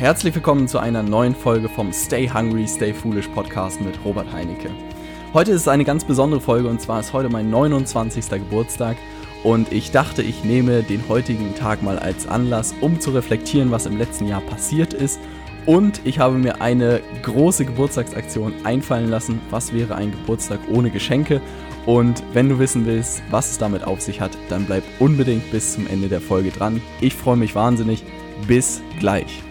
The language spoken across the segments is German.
Herzlich willkommen zu einer neuen Folge vom Stay Hungry, Stay Foolish Podcast mit Robert Heinecke. Heute ist es eine ganz besondere Folge und zwar ist heute mein 29. Geburtstag und ich dachte, ich nehme den heutigen Tag mal als Anlass, um zu reflektieren, was im letzten Jahr passiert ist und ich habe mir eine große Geburtstagsaktion einfallen lassen. Was wäre ein Geburtstag ohne Geschenke? Und wenn du wissen willst, was es damit auf sich hat, dann bleib unbedingt bis zum Ende der Folge dran. Ich freue mich wahnsinnig. Bis gleich.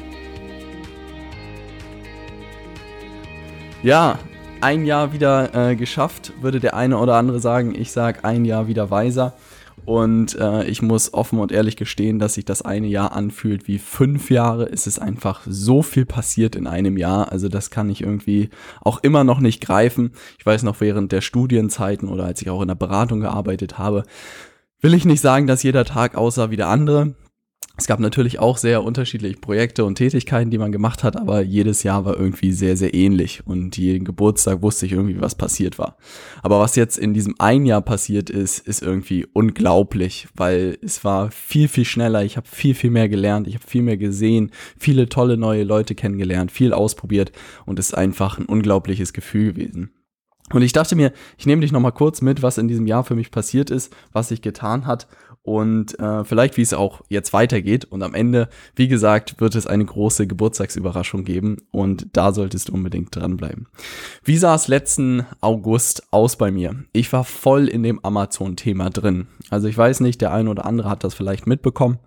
Ja, ein Jahr wieder äh, geschafft, würde der eine oder andere sagen. Ich sage ein Jahr wieder weiser. Und äh, ich muss offen und ehrlich gestehen, dass sich das eine Jahr anfühlt wie fünf Jahre. Es ist einfach so viel passiert in einem Jahr. Also das kann ich irgendwie auch immer noch nicht greifen. Ich weiß noch während der Studienzeiten oder als ich auch in der Beratung gearbeitet habe, will ich nicht sagen, dass jeder Tag aussah wie der andere. Es gab natürlich auch sehr unterschiedliche Projekte und Tätigkeiten, die man gemacht hat, aber jedes Jahr war irgendwie sehr, sehr ähnlich und jeden Geburtstag wusste ich irgendwie, was passiert war. Aber was jetzt in diesem ein Jahr passiert ist, ist irgendwie unglaublich, weil es war viel, viel schneller. Ich habe viel, viel mehr gelernt, ich habe viel mehr gesehen, viele tolle neue Leute kennengelernt, viel ausprobiert und es ist einfach ein unglaubliches Gefühl gewesen. Und ich dachte mir, ich nehme dich nochmal kurz mit, was in diesem Jahr für mich passiert ist, was sich getan hat und äh, vielleicht wie es auch jetzt weitergeht. Und am Ende, wie gesagt, wird es eine große Geburtstagsüberraschung geben und da solltest du unbedingt dranbleiben. Wie sah es letzten August aus bei mir? Ich war voll in dem Amazon-Thema drin. Also ich weiß nicht, der eine oder andere hat das vielleicht mitbekommen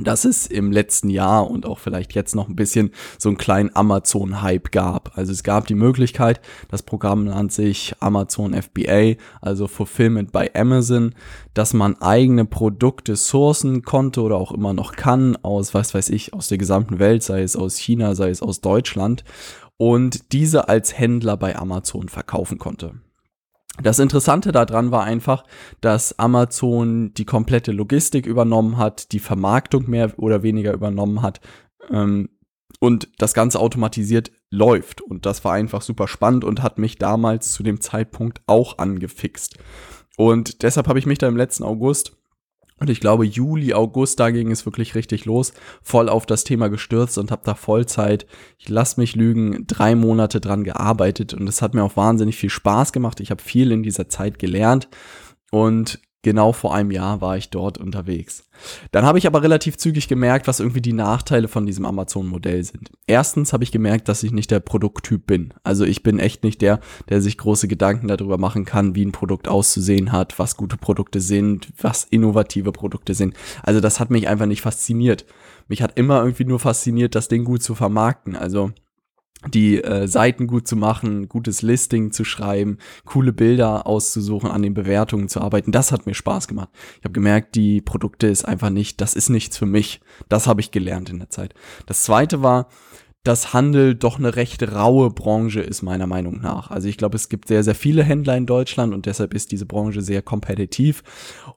dass es im letzten Jahr und auch vielleicht jetzt noch ein bisschen so einen kleinen Amazon-Hype gab. Also es gab die Möglichkeit, das Programm nennt sich Amazon FBA, also Fulfillment by Amazon, dass man eigene Produkte sourcen konnte oder auch immer noch kann aus, was weiß ich, aus der gesamten Welt, sei es aus China, sei es aus Deutschland und diese als Händler bei Amazon verkaufen konnte. Das Interessante daran war einfach, dass Amazon die komplette Logistik übernommen hat, die Vermarktung mehr oder weniger übernommen hat ähm, und das Ganze automatisiert läuft. Und das war einfach super spannend und hat mich damals zu dem Zeitpunkt auch angefixt. Und deshalb habe ich mich da im letzten August und ich glaube, Juli, August, da ging es wirklich richtig los, voll auf das Thema gestürzt und habe da Vollzeit, ich lass mich lügen, drei Monate dran gearbeitet. Und es hat mir auch wahnsinnig viel Spaß gemacht. Ich habe viel in dieser Zeit gelernt. Und Genau vor einem Jahr war ich dort unterwegs. Dann habe ich aber relativ zügig gemerkt, was irgendwie die Nachteile von diesem Amazon-Modell sind. Erstens habe ich gemerkt, dass ich nicht der Produkttyp bin. Also ich bin echt nicht der, der sich große Gedanken darüber machen kann, wie ein Produkt auszusehen hat, was gute Produkte sind, was innovative Produkte sind. Also das hat mich einfach nicht fasziniert. Mich hat immer irgendwie nur fasziniert, das Ding gut zu vermarkten. Also die äh, Seiten gut zu machen, gutes Listing zu schreiben, coole Bilder auszusuchen, an den Bewertungen zu arbeiten. Das hat mir Spaß gemacht. Ich habe gemerkt, die Produkte ist einfach nicht, das ist nichts für mich. Das habe ich gelernt in der Zeit. Das zweite war, dass Handel doch eine recht raue Branche ist, meiner Meinung nach. Also ich glaube, es gibt sehr, sehr viele Händler in Deutschland und deshalb ist diese Branche sehr kompetitiv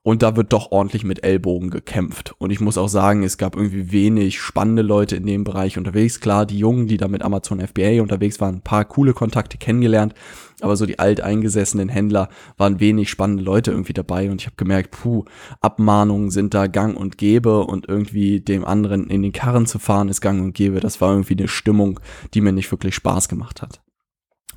und da wird doch ordentlich mit Ellbogen gekämpft. Und ich muss auch sagen, es gab irgendwie wenig spannende Leute in dem Bereich unterwegs. Klar, die Jungen, die da mit Amazon FBA unterwegs waren, ein paar coole Kontakte kennengelernt, aber so die alteingesessenen Händler waren wenig spannende Leute irgendwie dabei und ich habe gemerkt, puh, Abmahnungen sind da gang und gäbe und irgendwie dem anderen in den Karren zu fahren ist gang und gäbe. Das war irgendwie eine Stimmung, die mir nicht wirklich Spaß gemacht hat.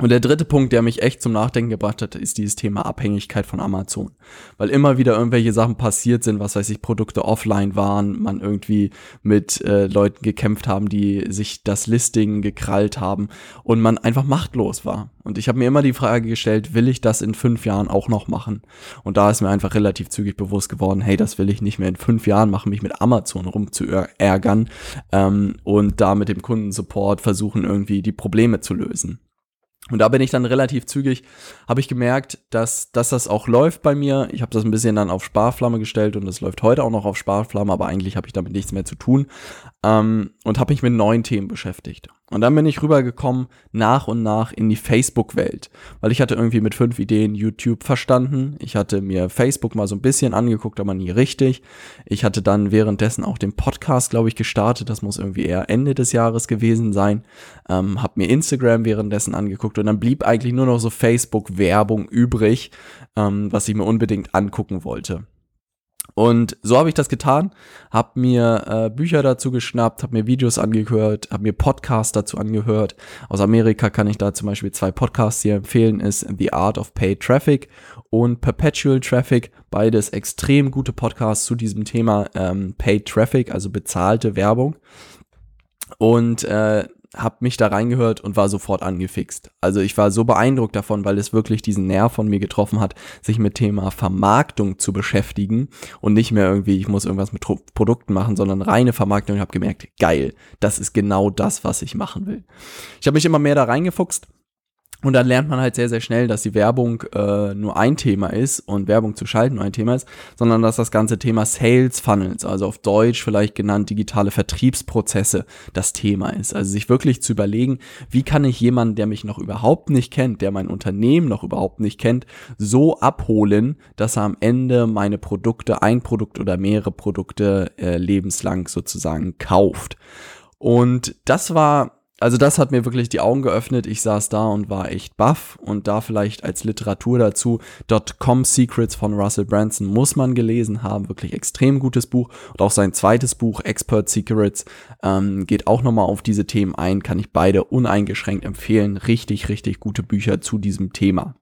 Und der dritte Punkt, der mich echt zum Nachdenken gebracht hat, ist dieses Thema Abhängigkeit von Amazon. Weil immer wieder irgendwelche Sachen passiert sind, was weiß ich, Produkte offline waren, man irgendwie mit äh, Leuten gekämpft haben, die sich das Listing gekrallt haben und man einfach machtlos war. Und ich habe mir immer die Frage gestellt, will ich das in fünf Jahren auch noch machen? Und da ist mir einfach relativ zügig bewusst geworden, hey, das will ich nicht mehr in fünf Jahren machen, mich mit Amazon rumzuärgern ähm, und da mit dem Kundensupport versuchen, irgendwie die Probleme zu lösen. Und da bin ich dann relativ zügig, habe ich gemerkt, dass, dass das auch läuft bei mir. Ich habe das ein bisschen dann auf Sparflamme gestellt und das läuft heute auch noch auf Sparflamme, aber eigentlich habe ich damit nichts mehr zu tun ähm, und habe mich mit neuen Themen beschäftigt. Und dann bin ich rübergekommen nach und nach in die Facebook-Welt, weil ich hatte irgendwie mit fünf Ideen YouTube verstanden. Ich hatte mir Facebook mal so ein bisschen angeguckt, aber nie richtig. Ich hatte dann währenddessen auch den Podcast, glaube ich, gestartet. Das muss irgendwie eher Ende des Jahres gewesen sein. Ähm, hab mir Instagram währenddessen angeguckt und dann blieb eigentlich nur noch so Facebook-Werbung übrig, ähm, was ich mir unbedingt angucken wollte. Und so habe ich das getan, habe mir äh, Bücher dazu geschnappt, habe mir Videos angehört, habe mir Podcasts dazu angehört. Aus Amerika kann ich da zum Beispiel zwei Podcasts hier empfehlen, ist The Art of Paid Traffic und Perpetual Traffic. Beides extrem gute Podcasts zu diesem Thema ähm, Paid Traffic, also bezahlte Werbung. Und äh, habe mich da reingehört und war sofort angefixt. Also ich war so beeindruckt davon, weil es wirklich diesen Nerv von mir getroffen hat, sich mit Thema Vermarktung zu beschäftigen und nicht mehr irgendwie, ich muss irgendwas mit Produkten machen, sondern reine Vermarktung. Ich habe gemerkt, geil, das ist genau das, was ich machen will. Ich habe mich immer mehr da reingefuchst und dann lernt man halt sehr, sehr schnell, dass die Werbung äh, nur ein Thema ist und Werbung zu schalten nur ein Thema ist, sondern dass das ganze Thema Sales Funnels, also auf Deutsch vielleicht genannt digitale Vertriebsprozesse, das Thema ist. Also sich wirklich zu überlegen, wie kann ich jemanden, der mich noch überhaupt nicht kennt, der mein Unternehmen noch überhaupt nicht kennt, so abholen, dass er am Ende meine Produkte, ein Produkt oder mehrere Produkte äh, lebenslang sozusagen kauft. Und das war also das hat mir wirklich die Augen geöffnet. Ich saß da und war echt baff. Und da vielleicht als Literatur dazu, .com Secrets von Russell Branson muss man gelesen haben. Wirklich extrem gutes Buch. Und auch sein zweites Buch, Expert Secrets, ähm, geht auch nochmal auf diese Themen ein. Kann ich beide uneingeschränkt empfehlen. Richtig, richtig gute Bücher zu diesem Thema.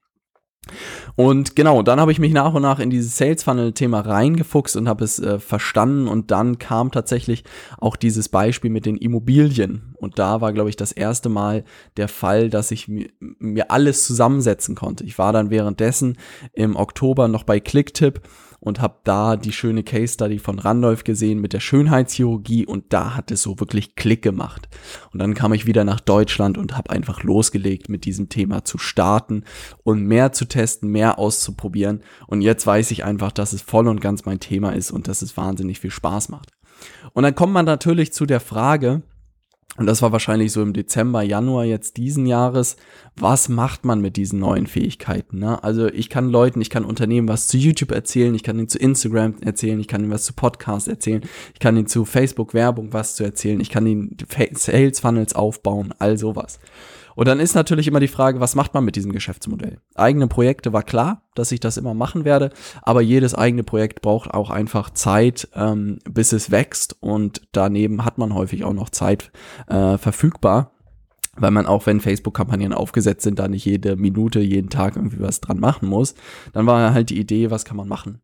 Und genau, dann habe ich mich nach und nach in dieses Sales Funnel Thema reingefuchst und habe es äh, verstanden und dann kam tatsächlich auch dieses Beispiel mit den Immobilien und da war glaube ich das erste Mal der Fall, dass ich mir, mir alles zusammensetzen konnte. Ich war dann währenddessen im Oktober noch bei Clicktip und habe da die schöne Case Study von Randolph gesehen mit der Schönheitschirurgie und da hat es so wirklich Klick gemacht. Und dann kam ich wieder nach Deutschland und habe einfach losgelegt, mit diesem Thema zu starten und mehr zu testen, mehr auszuprobieren. Und jetzt weiß ich einfach, dass es voll und ganz mein Thema ist und dass es wahnsinnig viel Spaß macht. Und dann kommt man natürlich zu der Frage, und das war wahrscheinlich so im Dezember, Januar jetzt diesen Jahres. Was macht man mit diesen neuen Fähigkeiten? Ne? Also ich kann Leuten, ich kann Unternehmen was zu YouTube erzählen, ich kann ihnen zu Instagram erzählen, ich kann ihnen was zu Podcast erzählen, ich kann ihnen zu Facebook Werbung was zu erzählen, ich kann ihnen Sales Funnels aufbauen, all sowas. Und dann ist natürlich immer die Frage, was macht man mit diesem Geschäftsmodell? Eigene Projekte war klar, dass ich das immer machen werde, aber jedes eigene Projekt braucht auch einfach Zeit, ähm, bis es wächst und daneben hat man häufig auch noch Zeit äh, verfügbar weil man auch, wenn Facebook-Kampagnen aufgesetzt sind, da nicht jede Minute, jeden Tag irgendwie was dran machen muss. Dann war halt die Idee, was kann man machen?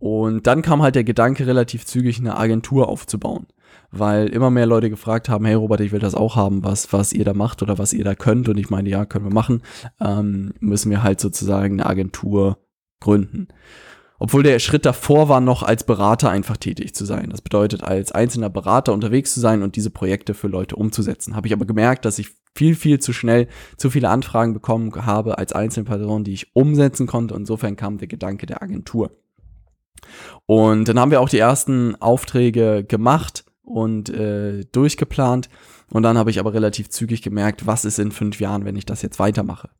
Und dann kam halt der Gedanke, relativ zügig eine Agentur aufzubauen weil immer mehr Leute gefragt haben, hey Robert, ich will das auch haben, was, was ihr da macht oder was ihr da könnt. Und ich meine, ja, können wir machen. Ähm, müssen wir halt sozusagen eine Agentur gründen. Obwohl der Schritt davor war, noch als Berater einfach tätig zu sein. Das bedeutet, als einzelner Berater unterwegs zu sein und diese Projekte für Leute umzusetzen. Habe ich aber gemerkt, dass ich viel, viel zu schnell zu viele Anfragen bekommen habe als Einzelperson, die ich umsetzen konnte. Insofern kam der Gedanke der Agentur. Und dann haben wir auch die ersten Aufträge gemacht und äh, durchgeplant. Und dann habe ich aber relativ zügig gemerkt, was ist in fünf Jahren, wenn ich das jetzt weitermache.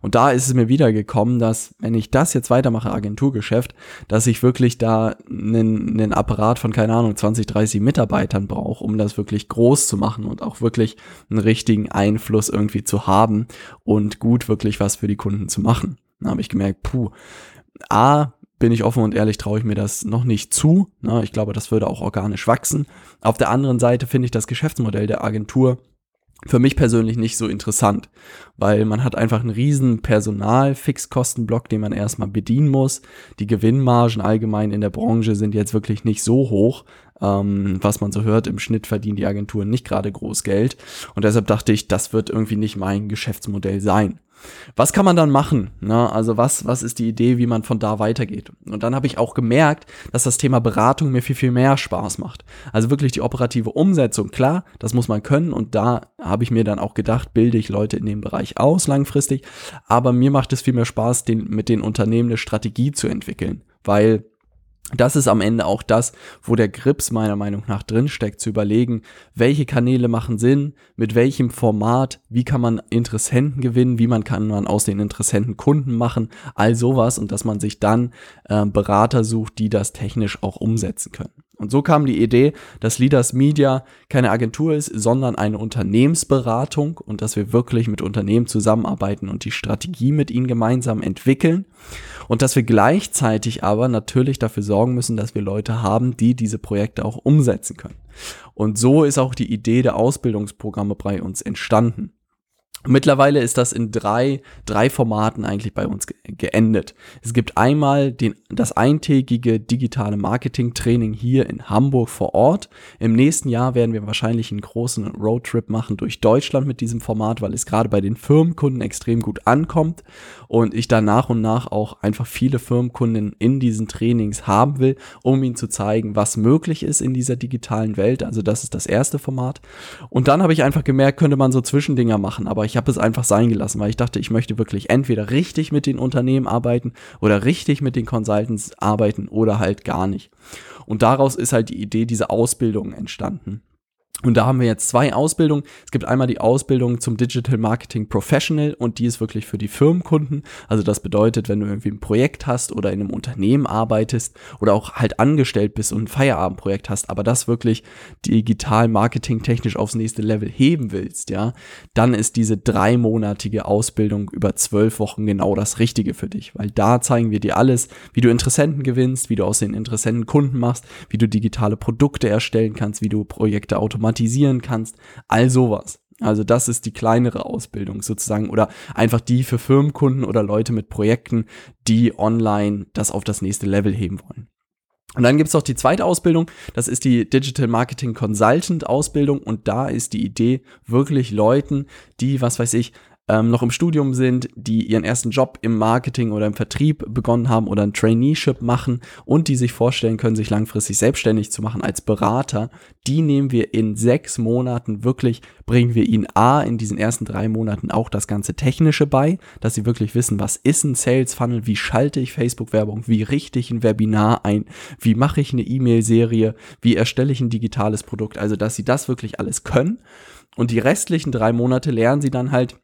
Und da ist es mir wieder gekommen, dass wenn ich das jetzt weitermache, Agenturgeschäft, dass ich wirklich da einen, einen Apparat von, keine Ahnung, 20, 30 Mitarbeitern brauche, um das wirklich groß zu machen und auch wirklich einen richtigen Einfluss irgendwie zu haben und gut wirklich was für die Kunden zu machen. Dann habe ich gemerkt, puh, A, bin ich offen und ehrlich, traue ich mir das noch nicht zu. Na, ich glaube, das würde auch organisch wachsen. Auf der anderen Seite finde ich das Geschäftsmodell der Agentur für mich persönlich nicht so interessant, weil man hat einfach einen riesen Personal-Fixkostenblock, den man erstmal bedienen muss. Die Gewinnmargen allgemein in der Branche sind jetzt wirklich nicht so hoch. Ähm, was man so hört, im Schnitt verdienen die Agenturen nicht gerade groß Geld. Und deshalb dachte ich, das wird irgendwie nicht mein Geschäftsmodell sein. Was kann man dann machen? Na, also was, was ist die Idee, wie man von da weitergeht? Und dann habe ich auch gemerkt, dass das Thema Beratung mir viel, viel mehr Spaß macht. Also wirklich die operative Umsetzung, klar, das muss man können. Und da habe ich mir dann auch gedacht, bilde ich Leute in dem Bereich aus langfristig. Aber mir macht es viel mehr Spaß, den, mit den Unternehmen eine Strategie zu entwickeln. Weil das ist am Ende auch das, wo der Grips meiner Meinung nach drinsteckt, zu überlegen, welche Kanäle machen Sinn, mit welchem Format, wie kann man Interessenten gewinnen, wie man kann man aus den Interessenten Kunden machen, all sowas und dass man sich dann äh, Berater sucht, die das technisch auch umsetzen können. Und so kam die Idee, dass Leaders Media keine Agentur ist, sondern eine Unternehmensberatung und dass wir wirklich mit Unternehmen zusammenarbeiten und die Strategie mit ihnen gemeinsam entwickeln und dass wir gleichzeitig aber natürlich dafür sorgen müssen, dass wir Leute haben, die diese Projekte auch umsetzen können. Und so ist auch die Idee der Ausbildungsprogramme bei uns entstanden. Mittlerweile ist das in drei, drei Formaten eigentlich bei uns geendet. Es gibt einmal den, das eintägige digitale Marketing-Training hier in Hamburg vor Ort. Im nächsten Jahr werden wir wahrscheinlich einen großen Roadtrip machen durch Deutschland mit diesem Format, weil es gerade bei den Firmenkunden extrem gut ankommt und ich da nach und nach auch einfach viele Firmenkunden in diesen Trainings haben will, um ihnen zu zeigen, was möglich ist in dieser digitalen Welt. Also das ist das erste Format. Und dann habe ich einfach gemerkt, könnte man so Zwischendinger machen, aber ich habe es einfach sein gelassen, weil ich dachte, ich möchte wirklich entweder richtig mit den Unternehmen arbeiten oder richtig mit den Consultants arbeiten oder halt gar nicht. Und daraus ist halt die Idee dieser Ausbildung entstanden. Und da haben wir jetzt zwei Ausbildungen. Es gibt einmal die Ausbildung zum Digital Marketing Professional und die ist wirklich für die Firmenkunden. Also das bedeutet, wenn du irgendwie ein Projekt hast oder in einem Unternehmen arbeitest oder auch halt angestellt bist und ein Feierabendprojekt hast, aber das wirklich digital Marketing technisch aufs nächste Level heben willst, ja, dann ist diese dreimonatige Ausbildung über zwölf Wochen genau das Richtige für dich, weil da zeigen wir dir alles, wie du Interessenten gewinnst, wie du aus den Interessenten Kunden machst, wie du digitale Produkte erstellen kannst, wie du Projekte automatisieren automatisieren kannst, all sowas. Also das ist die kleinere Ausbildung sozusagen oder einfach die für Firmenkunden oder Leute mit Projekten, die online das auf das nächste Level heben wollen. Und dann gibt es auch die zweite Ausbildung, das ist die Digital Marketing Consultant Ausbildung und da ist die Idee wirklich Leuten, die, was weiß ich, ähm, noch im Studium sind, die ihren ersten Job im Marketing oder im Vertrieb begonnen haben oder ein Traineeship machen und die sich vorstellen können, sich langfristig selbstständig zu machen als Berater, die nehmen wir in sechs Monaten wirklich, bringen wir ihnen A, in diesen ersten drei Monaten auch das ganze Technische bei, dass sie wirklich wissen, was ist ein Sales Funnel, wie schalte ich Facebook-Werbung, wie richte ich ein Webinar ein, wie mache ich eine E-Mail-Serie, wie erstelle ich ein digitales Produkt, also dass sie das wirklich alles können. Und die restlichen drei Monate lernen sie dann halt,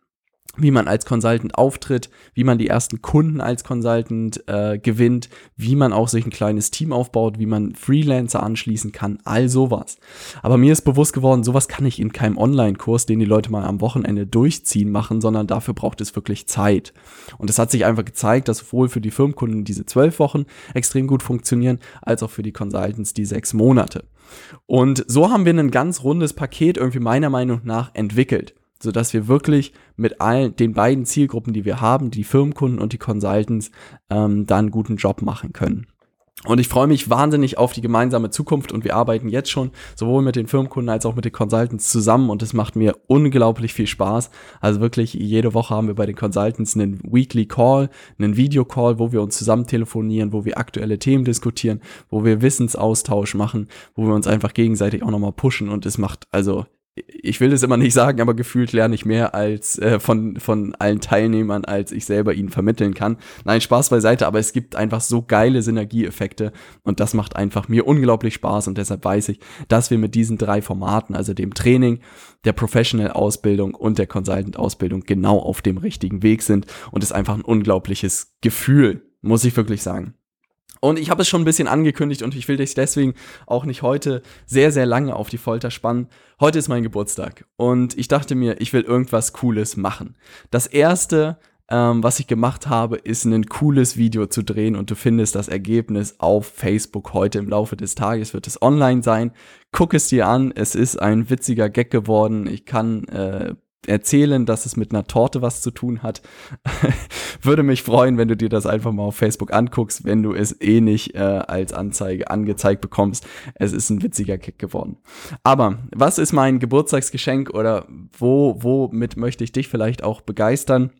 wie man als Consultant auftritt, wie man die ersten Kunden als Consultant äh, gewinnt, wie man auch sich ein kleines Team aufbaut, wie man Freelancer anschließen kann, all sowas. Aber mir ist bewusst geworden, sowas kann ich in keinem Online-Kurs, den die Leute mal am Wochenende durchziehen, machen, sondern dafür braucht es wirklich Zeit. Und es hat sich einfach gezeigt, dass sowohl für die Firmenkunden diese zwölf Wochen extrem gut funktionieren, als auch für die Consultants die sechs Monate. Und so haben wir ein ganz rundes Paket irgendwie meiner Meinung nach entwickelt sodass wir wirklich mit allen den beiden Zielgruppen, die wir haben, die Firmenkunden und die Consultants, ähm, da einen guten Job machen können. Und ich freue mich wahnsinnig auf die gemeinsame Zukunft und wir arbeiten jetzt schon sowohl mit den Firmenkunden als auch mit den Consultants zusammen und es macht mir unglaublich viel Spaß. Also wirklich jede Woche haben wir bei den Consultants einen Weekly Call, einen Video Call, wo wir uns zusammen telefonieren, wo wir aktuelle Themen diskutieren, wo wir Wissensaustausch machen, wo wir uns einfach gegenseitig auch nochmal pushen und es macht also ich will das immer nicht sagen, aber gefühlt lerne ich mehr als äh, von, von allen Teilnehmern, als ich selber ihnen vermitteln kann. Nein, Spaß beiseite, aber es gibt einfach so geile Synergieeffekte und das macht einfach mir unglaublich Spaß und deshalb weiß ich, dass wir mit diesen drei Formaten, also dem Training, der Professional-Ausbildung und der Consultant-Ausbildung genau auf dem richtigen Weg sind und es einfach ein unglaubliches Gefühl, muss ich wirklich sagen. Und ich habe es schon ein bisschen angekündigt und ich will dich deswegen auch nicht heute sehr, sehr lange auf die Folter spannen. Heute ist mein Geburtstag und ich dachte mir, ich will irgendwas Cooles machen. Das erste, ähm, was ich gemacht habe, ist ein cooles Video zu drehen und du findest das Ergebnis auf Facebook heute im Laufe des Tages wird es online sein. Guck es dir an, es ist ein witziger Gag geworden. Ich kann äh, erzählen, dass es mit einer Torte was zu tun hat. Würde mich freuen, wenn du dir das einfach mal auf Facebook anguckst, wenn du es eh nicht äh, als Anzeige angezeigt bekommst. Es ist ein witziger Kick geworden. Aber was ist mein Geburtstagsgeschenk oder wo, womit möchte ich dich vielleicht auch begeistern?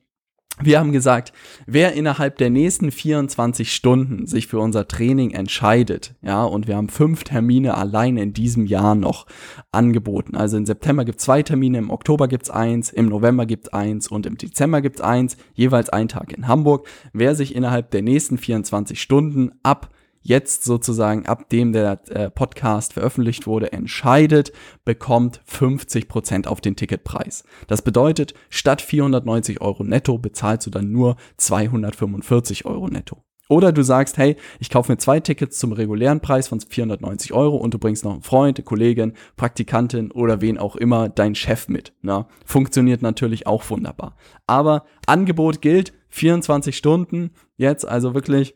Wir haben gesagt, wer innerhalb der nächsten 24 Stunden sich für unser Training entscheidet, ja, und wir haben fünf Termine allein in diesem Jahr noch angeboten. Also im September gibt es zwei Termine, im Oktober gibt es eins, im November gibt es eins und im Dezember gibt es eins, jeweils ein Tag in Hamburg. Wer sich innerhalb der nächsten 24 Stunden ab jetzt sozusagen, ab dem der äh, Podcast veröffentlicht wurde, entscheidet, bekommt 50 Prozent auf den Ticketpreis. Das bedeutet, statt 490 Euro netto bezahlst du dann nur 245 Euro netto. Oder du sagst, hey, ich kaufe mir zwei Tickets zum regulären Preis von 490 Euro und du bringst noch einen Freund, eine Kollegin, Praktikantin oder wen auch immer, deinen Chef mit. Na, funktioniert natürlich auch wunderbar. Aber Angebot gilt 24 Stunden jetzt, also wirklich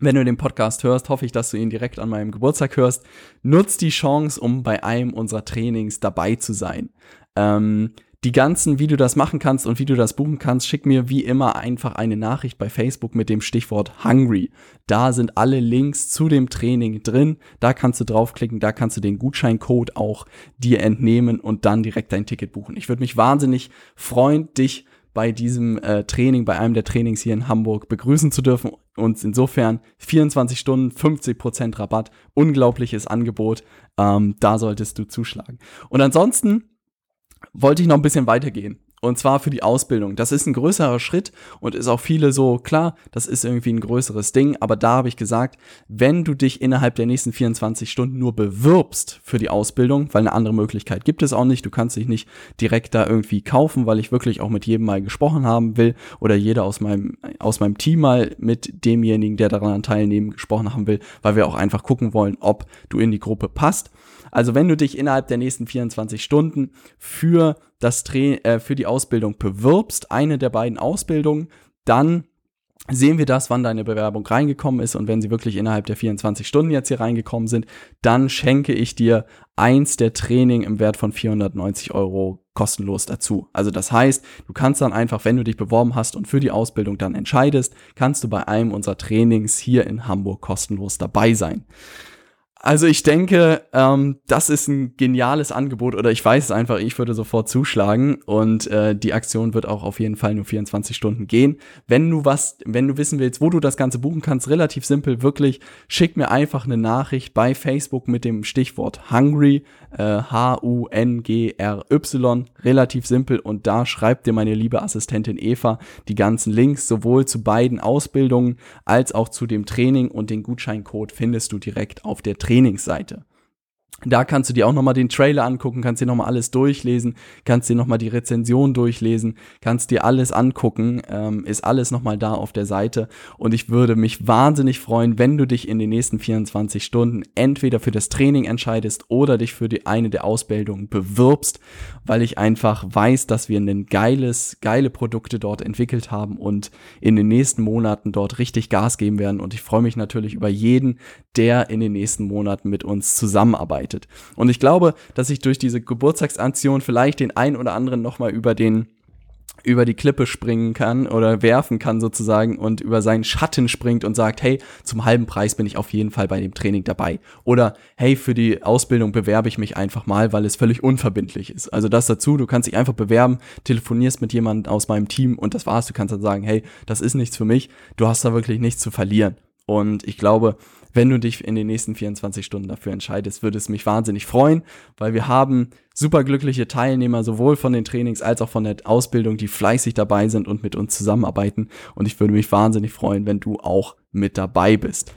wenn du den Podcast hörst, hoffe ich, dass du ihn direkt an meinem Geburtstag hörst. Nutz die Chance, um bei einem unserer Trainings dabei zu sein. Ähm, die ganzen, wie du das machen kannst und wie du das buchen kannst, schick mir wie immer einfach eine Nachricht bei Facebook mit dem Stichwort Hungry. Da sind alle Links zu dem Training drin. Da kannst du draufklicken, da kannst du den Gutscheincode auch dir entnehmen und dann direkt dein Ticket buchen. Ich würde mich wahnsinnig freuen, dich bei diesem äh, Training, bei einem der Trainings hier in Hamburg begrüßen zu dürfen. Und insofern 24 Stunden, 50% Rabatt, unglaubliches Angebot. Ähm, da solltest du zuschlagen. Und ansonsten wollte ich noch ein bisschen weitergehen. Und zwar für die Ausbildung. Das ist ein größerer Schritt und ist auch viele so, klar, das ist irgendwie ein größeres Ding, aber da habe ich gesagt, wenn du dich innerhalb der nächsten 24 Stunden nur bewirbst für die Ausbildung, weil eine andere Möglichkeit gibt es auch nicht, du kannst dich nicht direkt da irgendwie kaufen, weil ich wirklich auch mit jedem mal gesprochen haben will oder jeder aus meinem, aus meinem Team mal mit demjenigen, der daran teilnehmen, gesprochen haben will, weil wir auch einfach gucken wollen, ob du in die Gruppe passt. Also wenn du dich innerhalb der nächsten 24 Stunden für das Tra äh, für die Ausbildung bewirbst, eine der beiden Ausbildungen, dann sehen wir das, wann deine Bewerbung reingekommen ist und wenn sie wirklich innerhalb der 24 Stunden jetzt hier reingekommen sind, dann schenke ich dir eins der Training im Wert von 490 Euro kostenlos dazu. Also das heißt, du kannst dann einfach, wenn du dich beworben hast und für die Ausbildung dann entscheidest, kannst du bei einem unserer Trainings hier in Hamburg kostenlos dabei sein. Also ich denke, ähm, das ist ein geniales Angebot oder ich weiß es einfach, ich würde sofort zuschlagen und äh, die Aktion wird auch auf jeden Fall nur 24 Stunden gehen. Wenn du was, wenn du wissen willst, wo du das Ganze buchen kannst, relativ simpel, wirklich, schick mir einfach eine Nachricht bei Facebook mit dem Stichwort Hungry, äh, H-U-N-G-R-Y, relativ simpel und da schreibt dir meine liebe Assistentin Eva die ganzen Links sowohl zu beiden Ausbildungen als auch zu dem Training und den Gutscheincode findest du direkt auf der Trainingsseite. Da kannst du dir auch nochmal den Trailer angucken, kannst dir nochmal alles durchlesen, kannst dir nochmal die Rezension durchlesen, kannst dir alles angucken, ähm, ist alles nochmal da auf der Seite. Und ich würde mich wahnsinnig freuen, wenn du dich in den nächsten 24 Stunden entweder für das Training entscheidest oder dich für die eine der Ausbildungen bewirbst, weil ich einfach weiß, dass wir ein geiles, geile Produkte dort entwickelt haben und in den nächsten Monaten dort richtig Gas geben werden. Und ich freue mich natürlich über jeden, der in den nächsten Monaten mit uns zusammenarbeitet begleitet. Und ich glaube, dass ich durch diese Geburtstagsaktion vielleicht den einen oder anderen nochmal über den über die Klippe springen kann oder werfen kann sozusagen und über seinen Schatten springt und sagt, hey, zum halben Preis bin ich auf jeden Fall bei dem Training dabei. Oder hey, für die Ausbildung bewerbe ich mich einfach mal, weil es völlig unverbindlich ist. Also das dazu, du kannst dich einfach bewerben, telefonierst mit jemandem aus meinem Team und das war's. Du kannst dann sagen, hey, das ist nichts für mich, du hast da wirklich nichts zu verlieren. Und ich glaube, wenn du dich in den nächsten 24 Stunden dafür entscheidest, würde es mich wahnsinnig freuen, weil wir haben superglückliche Teilnehmer sowohl von den Trainings als auch von der Ausbildung, die fleißig dabei sind und mit uns zusammenarbeiten. Und ich würde mich wahnsinnig freuen, wenn du auch mit dabei bist.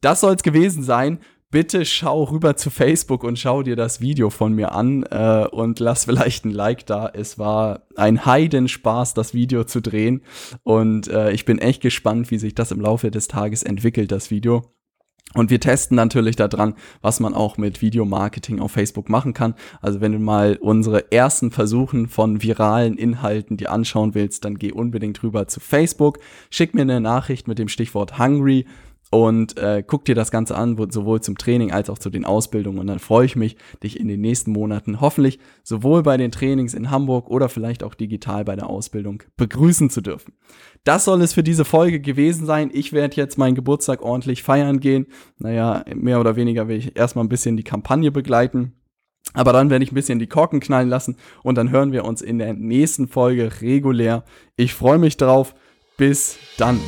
Das soll es gewesen sein bitte schau rüber zu Facebook und schau dir das Video von mir an äh, und lass vielleicht ein Like da. Es war ein Heidenspaß, das Video zu drehen und äh, ich bin echt gespannt, wie sich das im Laufe des Tages entwickelt, das Video. Und wir testen natürlich daran, was man auch mit Videomarketing auf Facebook machen kann. Also wenn du mal unsere ersten Versuchen von viralen Inhalten dir anschauen willst, dann geh unbedingt rüber zu Facebook, schick mir eine Nachricht mit dem Stichwort Hungry und äh, guck dir das Ganze an, sowohl zum Training als auch zu den Ausbildungen. Und dann freue ich mich, dich in den nächsten Monaten hoffentlich sowohl bei den Trainings in Hamburg oder vielleicht auch digital bei der Ausbildung begrüßen zu dürfen. Das soll es für diese Folge gewesen sein. Ich werde jetzt meinen Geburtstag ordentlich feiern gehen. Naja, mehr oder weniger will ich erstmal ein bisschen die Kampagne begleiten. Aber dann werde ich ein bisschen die Korken knallen lassen und dann hören wir uns in der nächsten Folge regulär. Ich freue mich drauf. Bis dann.